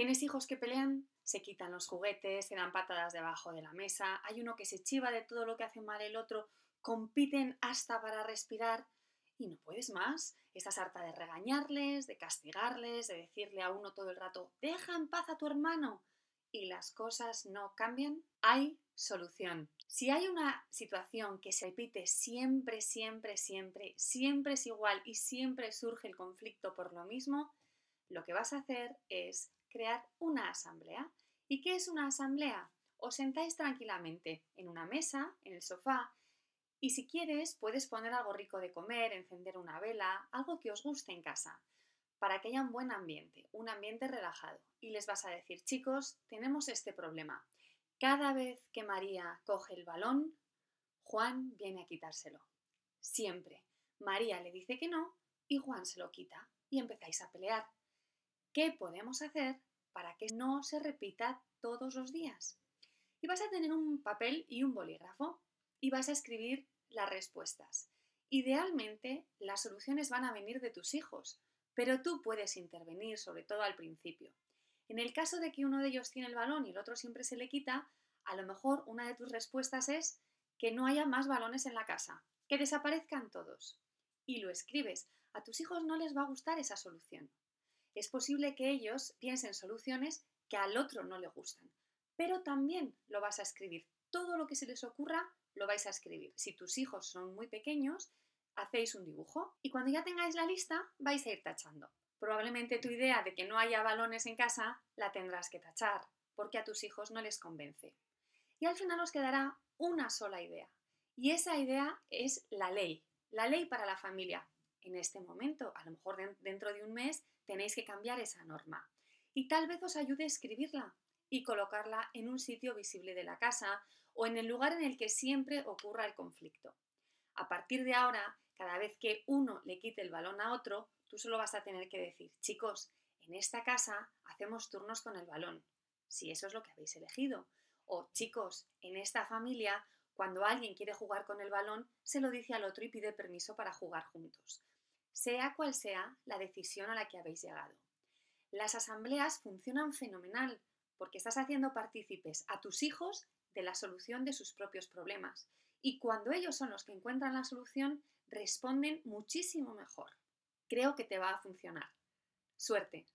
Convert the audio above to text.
¿Tienes hijos que pelean? Se quitan los juguetes, se dan patadas debajo de la mesa, hay uno que se chiva de todo lo que hace mal el otro, compiten hasta para respirar y no puedes más. Estás harta de regañarles, de castigarles, de decirle a uno todo el rato, deja en paz a tu hermano. Y las cosas no cambian. Hay solución. Si hay una situación que se repite siempre, siempre, siempre, siempre es igual y siempre surge el conflicto por lo mismo, lo que vas a hacer es crear una asamblea. ¿Y qué es una asamblea? Os sentáis tranquilamente en una mesa, en el sofá, y si quieres puedes poner algo rico de comer, encender una vela, algo que os guste en casa, para que haya un buen ambiente, un ambiente relajado. Y les vas a decir, chicos, tenemos este problema. Cada vez que María coge el balón, Juan viene a quitárselo. Siempre. María le dice que no y Juan se lo quita y empezáis a pelear. ¿Qué podemos hacer para que no se repita todos los días? Y vas a tener un papel y un bolígrafo y vas a escribir las respuestas. Idealmente, las soluciones van a venir de tus hijos, pero tú puedes intervenir, sobre todo al principio. En el caso de que uno de ellos tiene el balón y el otro siempre se le quita, a lo mejor una de tus respuestas es que no haya más balones en la casa, que desaparezcan todos. Y lo escribes. A tus hijos no les va a gustar esa solución. Es posible que ellos piensen soluciones que al otro no le gustan, pero también lo vas a escribir. Todo lo que se les ocurra lo vais a escribir. Si tus hijos son muy pequeños, hacéis un dibujo y cuando ya tengáis la lista vais a ir tachando. Probablemente tu idea de que no haya balones en casa la tendrás que tachar, porque a tus hijos no les convence. Y al final os quedará una sola idea. Y esa idea es la ley, la ley para la familia. En este momento, a lo mejor dentro de un mes, tenéis que cambiar esa norma. Y tal vez os ayude a escribirla y colocarla en un sitio visible de la casa o en el lugar en el que siempre ocurra el conflicto. A partir de ahora, cada vez que uno le quite el balón a otro, tú solo vas a tener que decir, chicos, en esta casa hacemos turnos con el balón, si eso es lo que habéis elegido. O chicos, en esta familia, cuando alguien quiere jugar con el balón, se lo dice al otro y pide permiso para jugar juntos. Sea cual sea la decisión a la que habéis llegado. Las asambleas funcionan fenomenal porque estás haciendo partícipes a tus hijos de la solución de sus propios problemas. Y cuando ellos son los que encuentran la solución, responden muchísimo mejor creo que te va a funcionar. Suerte.